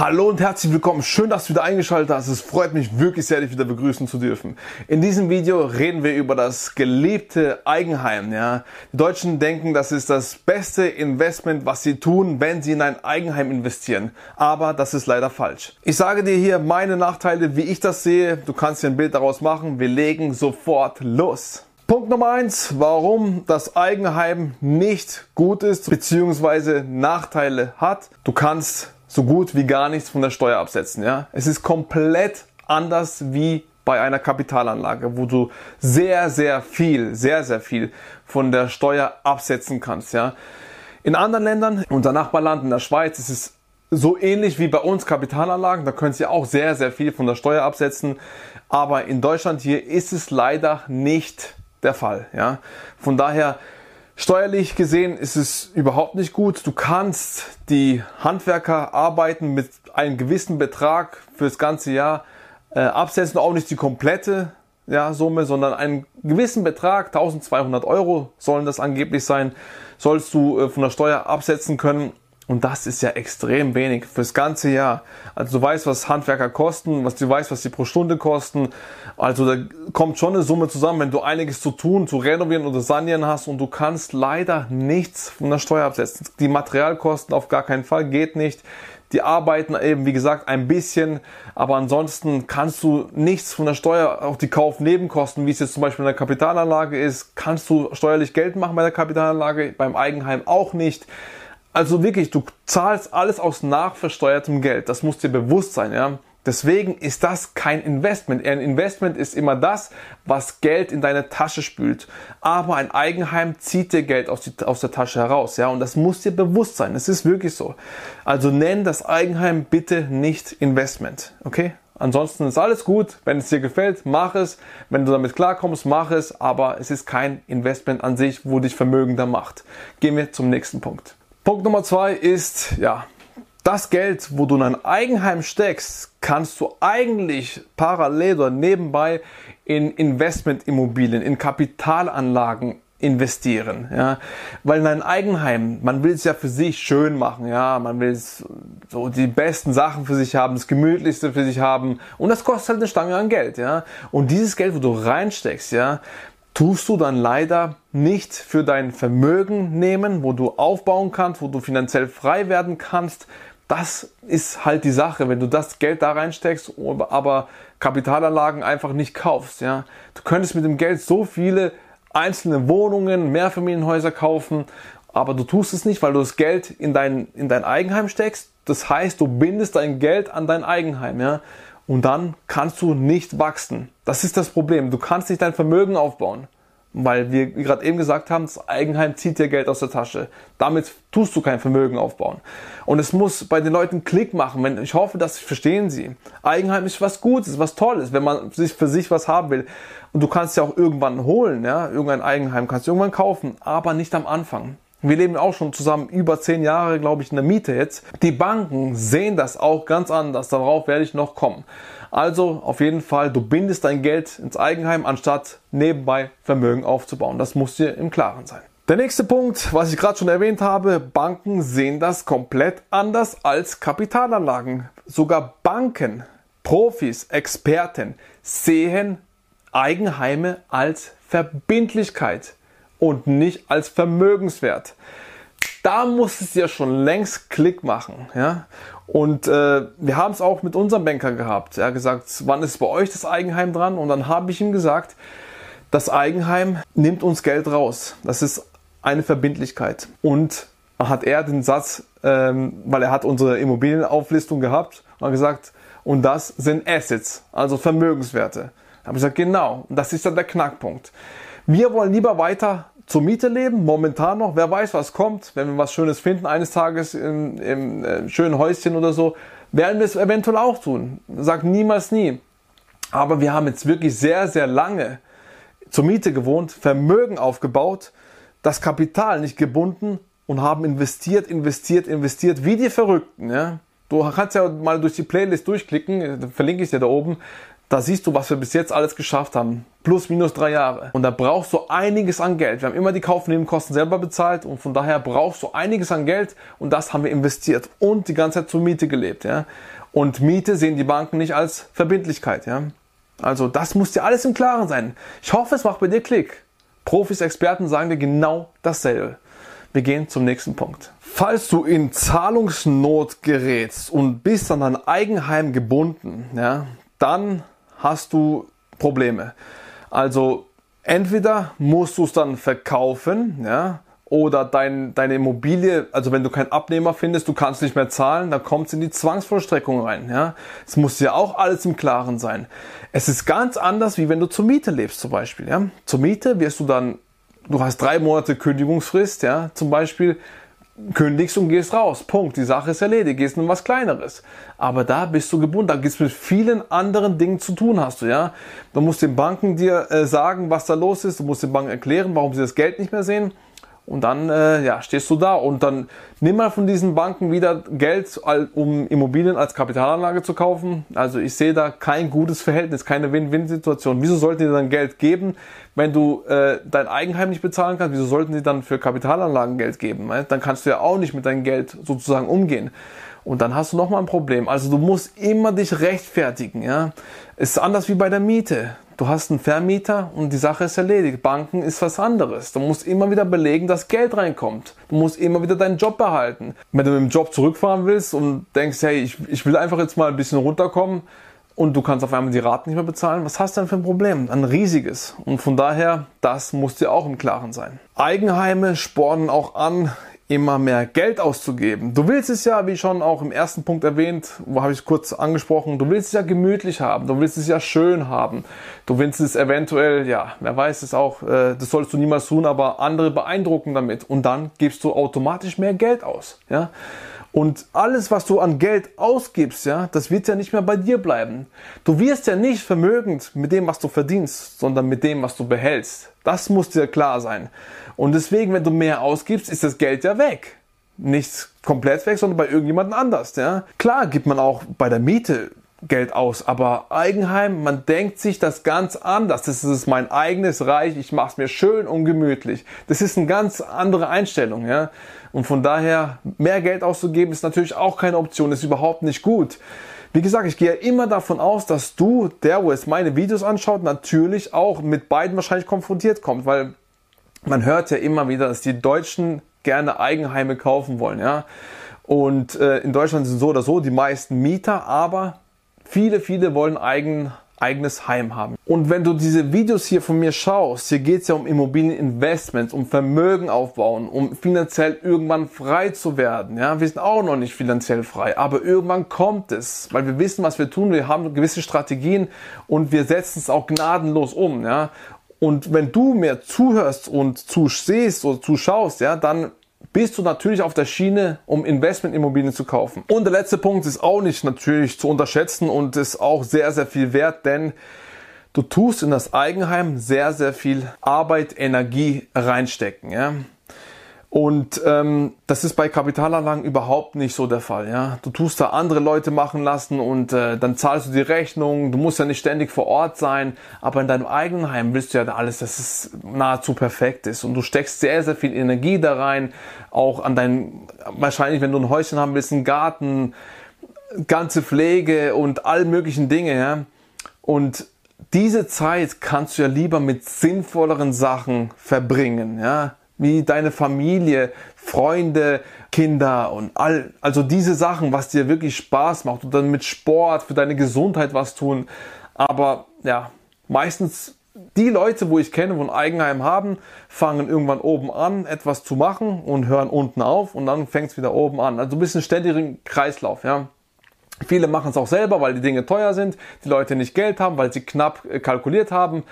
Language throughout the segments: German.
Hallo und herzlich willkommen. Schön, dass du wieder eingeschaltet hast. Es freut mich wirklich sehr, dich wieder begrüßen zu dürfen. In diesem Video reden wir über das geliebte Eigenheim. Ja, die Deutschen denken, das ist das beste Investment, was sie tun, wenn sie in ein Eigenheim investieren. Aber das ist leider falsch. Ich sage dir hier meine Nachteile, wie ich das sehe. Du kannst dir ein Bild daraus machen. Wir legen sofort los. Punkt Nummer eins, warum das Eigenheim nicht gut ist bzw. Nachteile hat. Du kannst so gut wie gar nichts von der Steuer absetzen. Ja? Es ist komplett anders wie bei einer Kapitalanlage, wo du sehr, sehr viel, sehr, sehr viel von der Steuer absetzen kannst. Ja? In anderen Ländern, unser Nachbarland in der Schweiz, ist es so ähnlich wie bei uns Kapitalanlagen. Da können sie auch sehr, sehr viel von der Steuer absetzen. Aber in Deutschland hier ist es leider nicht der Fall. Ja? Von daher Steuerlich gesehen ist es überhaupt nicht gut. Du kannst die Handwerker arbeiten mit einem gewissen Betrag fürs ganze Jahr äh, absetzen, auch nicht die komplette ja, Summe, sondern einen gewissen Betrag, 1200 Euro sollen das angeblich sein, sollst du äh, von der Steuer absetzen können. Und das ist ja extrem wenig fürs ganze Jahr. Also du weißt, was Handwerker kosten, was du weißt, was sie pro Stunde kosten. Also da kommt schon eine Summe zusammen, wenn du einiges zu tun, zu renovieren oder sanieren hast und du kannst leider nichts von der Steuer absetzen. Die Materialkosten auf gar keinen Fall geht nicht. Die arbeiten eben, wie gesagt, ein bisschen, aber ansonsten kannst du nichts von der Steuer, auch die Kaufnebenkosten, wie es jetzt zum Beispiel in der Kapitalanlage ist, kannst du steuerlich Geld machen bei der Kapitalanlage, beim Eigenheim auch nicht. Also wirklich, du zahlst alles aus nachversteuertem Geld. Das muss dir bewusst sein, ja. Deswegen ist das kein Investment. Ein Investment ist immer das, was Geld in deine Tasche spült. Aber ein Eigenheim zieht dir Geld aus, die, aus der Tasche heraus, ja. Und das muss dir bewusst sein. Es ist wirklich so. Also nenn das Eigenheim bitte nicht Investment, okay? Ansonsten ist alles gut. Wenn es dir gefällt, mach es. Wenn du damit klarkommst, mach es. Aber es ist kein Investment an sich, wo dich vermögender macht. Gehen wir zum nächsten Punkt. Punkt Nummer zwei ist, ja, das Geld, wo du in ein Eigenheim steckst, kannst du eigentlich parallel oder nebenbei in Investmentimmobilien, in Kapitalanlagen investieren, ja, weil in ein Eigenheim, man will es ja für sich schön machen, ja, man will so die besten Sachen für sich haben, das gemütlichste für sich haben. Und das kostet halt eine Stange an Geld, ja, und dieses Geld, wo du reinsteckst, ja, tust du dann leider nicht für dein Vermögen nehmen, wo du aufbauen kannst, wo du finanziell frei werden kannst. Das ist halt die Sache, wenn du das Geld da reinsteckst, aber Kapitalanlagen einfach nicht kaufst. Ja, du könntest mit dem Geld so viele einzelne Wohnungen, Mehrfamilienhäuser kaufen, aber du tust es nicht, weil du das Geld in dein, in dein Eigenheim steckst. Das heißt, du bindest dein Geld an dein Eigenheim. Ja? Und dann kannst du nicht wachsen. Das ist das Problem. Du kannst nicht dein Vermögen aufbauen, weil wir gerade eben gesagt haben, das Eigenheim zieht dir Geld aus der Tasche. Damit tust du kein Vermögen aufbauen. Und es muss bei den Leuten Klick machen. Wenn, ich hoffe, das verstehen sie. Eigenheim ist was Gutes, was Tolles, wenn man sich für sich was haben will. Und du kannst ja auch irgendwann holen, ja, irgendein Eigenheim kannst du irgendwann kaufen, aber nicht am Anfang. Wir leben auch schon zusammen über zehn Jahre, glaube ich, in der Miete jetzt. Die Banken sehen das auch ganz anders. Darauf werde ich noch kommen. Also auf jeden Fall, du bindest dein Geld ins Eigenheim, anstatt nebenbei Vermögen aufzubauen. Das muss dir im Klaren sein. Der nächste Punkt, was ich gerade schon erwähnt habe, Banken sehen das komplett anders als Kapitalanlagen. Sogar Banken, Profis, Experten sehen Eigenheime als Verbindlichkeit und nicht als Vermögenswert. Da muss es ja schon längst Klick machen. Ja? Und äh, wir haben es auch mit unserem Banker gehabt. Er hat gesagt, wann ist bei euch das Eigenheim dran? Und dann habe ich ihm gesagt, das Eigenheim nimmt uns Geld raus. Das ist eine Verbindlichkeit. Und hat er den Satz, ähm, weil er hat unsere Immobilienauflistung gehabt, und hat gesagt, und das sind Assets, also Vermögenswerte. Da Habe ich gesagt, genau. Das ist dann der Knackpunkt. Wir wollen lieber weiter zur Miete leben, momentan noch. Wer weiß, was kommt. Wenn wir was Schönes finden, eines Tages im, im äh, schönen Häuschen oder so, werden wir es eventuell auch tun. Sag niemals nie. Aber wir haben jetzt wirklich sehr, sehr lange zur Miete gewohnt, Vermögen aufgebaut, das Kapital nicht gebunden und haben investiert, investiert, investiert, wie die Verrückten. Ja? Du kannst ja mal durch die Playlist durchklicken, verlinke ich dir da oben. Da siehst du, was wir bis jetzt alles geschafft haben. Plus, minus drei Jahre. Und da brauchst du einiges an Geld. Wir haben immer die Kaufnebenkosten selber bezahlt und von daher brauchst du einiges an Geld und das haben wir investiert und die ganze Zeit zur Miete gelebt. Ja? Und Miete sehen die Banken nicht als Verbindlichkeit. Ja? Also das muss dir alles im Klaren sein. Ich hoffe, es macht bei dir Klick. Profis, Experten sagen dir genau dasselbe. Wir gehen zum nächsten Punkt. Falls du in Zahlungsnot gerätst und bist an dein Eigenheim gebunden, ja, dann hast du Probleme. Also entweder musst du es dann verkaufen, ja, oder dein, deine Immobilie, also wenn du keinen Abnehmer findest, du kannst nicht mehr zahlen, dann kommt es in die Zwangsvollstreckung rein. Ja? Es muss ja auch alles im Klaren sein. Es ist ganz anders, wie wenn du zur Miete lebst zum Beispiel. Ja? Zur Miete wirst du dann, du hast drei Monate Kündigungsfrist, ja, zum Beispiel, kündigst und gehst raus. Punkt. Die Sache ist erledigt. Gehst in was Kleineres. Aber da bist du gebunden. Da gibt's mit vielen anderen Dingen zu tun, hast du, ja. Du musst den Banken dir äh, sagen, was da los ist. Du musst den Banken erklären, warum sie das Geld nicht mehr sehen. Und dann äh, ja, stehst du da und dann nimm mal von diesen Banken wieder Geld, um Immobilien als Kapitalanlage zu kaufen. Also ich sehe da kein gutes Verhältnis, keine Win-Win-Situation. Wieso sollten die dann Geld geben, wenn du äh, dein Eigenheim nicht bezahlen kannst? Wieso sollten sie dann für Kapitalanlagen Geld geben? Dann kannst du ja auch nicht mit deinem Geld sozusagen umgehen. Und dann hast du nochmal ein Problem. Also du musst immer dich rechtfertigen. Ja? Ist anders wie bei der Miete. Du hast einen Vermieter und die Sache ist erledigt. Banken ist was anderes. Du musst immer wieder belegen, dass Geld reinkommt. Du musst immer wieder deinen Job behalten. Wenn du mit dem Job zurückfahren willst und denkst, hey, ich, ich will einfach jetzt mal ein bisschen runterkommen und du kannst auf einmal die Raten nicht mehr bezahlen, was hast du denn für ein Problem? Ein riesiges. Und von daher, das muss dir auch im Klaren sein. Eigenheime spornen auch an, immer mehr Geld auszugeben. Du willst es ja, wie schon auch im ersten Punkt erwähnt, wo habe ich es kurz angesprochen, du willst es ja gemütlich haben, du willst es ja schön haben. Du willst es eventuell, ja, wer weiß es auch, äh, das sollst du niemals tun, aber andere beeindrucken damit und dann gibst du automatisch mehr Geld aus, ja? Und alles, was du an Geld ausgibst, ja, das wird ja nicht mehr bei dir bleiben. Du wirst ja nicht vermögend mit dem, was du verdienst, sondern mit dem, was du behältst. Das muss dir klar sein. Und deswegen, wenn du mehr ausgibst, ist das Geld ja weg. Nicht komplett weg, sondern bei irgendjemandem anders, ja. Klar gibt man auch bei der Miete Geld aus. Aber Eigenheim, man denkt sich das ganz anders. Das ist mein eigenes Reich. Ich mache es mir schön und gemütlich. Das ist eine ganz andere Einstellung. Ja? Und von daher, mehr Geld auszugeben, ist natürlich auch keine Option. Ist überhaupt nicht gut. Wie gesagt, ich gehe immer davon aus, dass du, der, wo es meine Videos anschaut, natürlich auch mit beiden wahrscheinlich konfrontiert kommt, weil man hört ja immer wieder, dass die Deutschen gerne Eigenheime kaufen wollen, ja. Und äh, in Deutschland sind so oder so die meisten Mieter, aber Viele, viele wollen eigen, eigenes Heim haben. Und wenn du diese Videos hier von mir schaust, hier geht es ja um Immobilieninvestments, um Vermögen aufbauen, um finanziell irgendwann frei zu werden. Ja, wir sind auch noch nicht finanziell frei, aber irgendwann kommt es, weil wir wissen, was wir tun. Wir haben gewisse Strategien und wir setzen es auch gnadenlos um. Ja, und wenn du mir zuhörst und zusehst oder zuschaust, ja, dann bist du natürlich auf der Schiene, um Investmentimmobilien zu kaufen. Und der letzte Punkt ist auch nicht natürlich zu unterschätzen und ist auch sehr, sehr viel wert, denn du tust in das Eigenheim sehr, sehr viel Arbeit, Energie reinstecken. Ja? Und ähm, das ist bei Kapitalanlagen überhaupt nicht so der Fall. Ja, du tust da andere Leute machen lassen und äh, dann zahlst du die Rechnung. Du musst ja nicht ständig vor Ort sein, aber in deinem eigenen Heim willst du ja da alles, dass es nahezu perfekt ist und du steckst sehr sehr viel Energie da rein. Auch an dein wahrscheinlich, wenn du ein Häuschen haben willst, einen Garten, ganze Pflege und all möglichen Dinge. Ja, und diese Zeit kannst du ja lieber mit sinnvolleren Sachen verbringen. Ja, wie deine Familie, Freunde, Kinder und all, also diese Sachen, was dir wirklich Spaß macht und dann mit Sport für deine Gesundheit was tun. Aber ja, meistens die Leute, wo ich kenne, wo ein Eigenheim haben, fangen irgendwann oben an, etwas zu machen und hören unten auf und dann fängt es wieder oben an. Also ein bisschen ständigen Kreislauf, ja. Viele machen es auch selber, weil die Dinge teuer sind, die Leute nicht Geld haben, weil sie knapp äh, kalkuliert haben.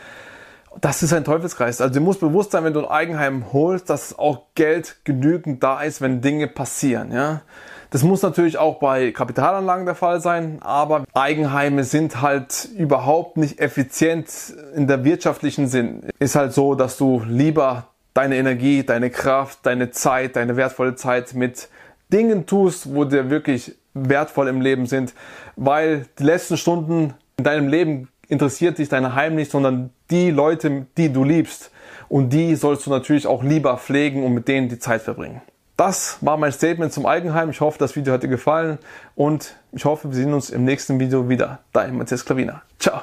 Das ist ein Teufelskreis. Also du musst bewusst sein, wenn du ein Eigenheim holst, dass auch Geld genügend da ist, wenn Dinge passieren. Ja? Das muss natürlich auch bei Kapitalanlagen der Fall sein, aber Eigenheime sind halt überhaupt nicht effizient in der wirtschaftlichen Sinn. Ist halt so, dass du lieber deine Energie, deine Kraft, deine Zeit, deine wertvolle Zeit mit Dingen tust, wo dir wirklich wertvoll im Leben sind, weil die letzten Stunden in deinem Leben interessiert dich dein Heim nicht, sondern die Leute, die du liebst. Und die sollst du natürlich auch lieber pflegen und mit denen die Zeit verbringen. Das war mein Statement zum Eigenheim. Ich hoffe, das Video hat dir gefallen und ich hoffe, wir sehen uns im nächsten Video wieder. Dein Matthias Klavina. Ciao.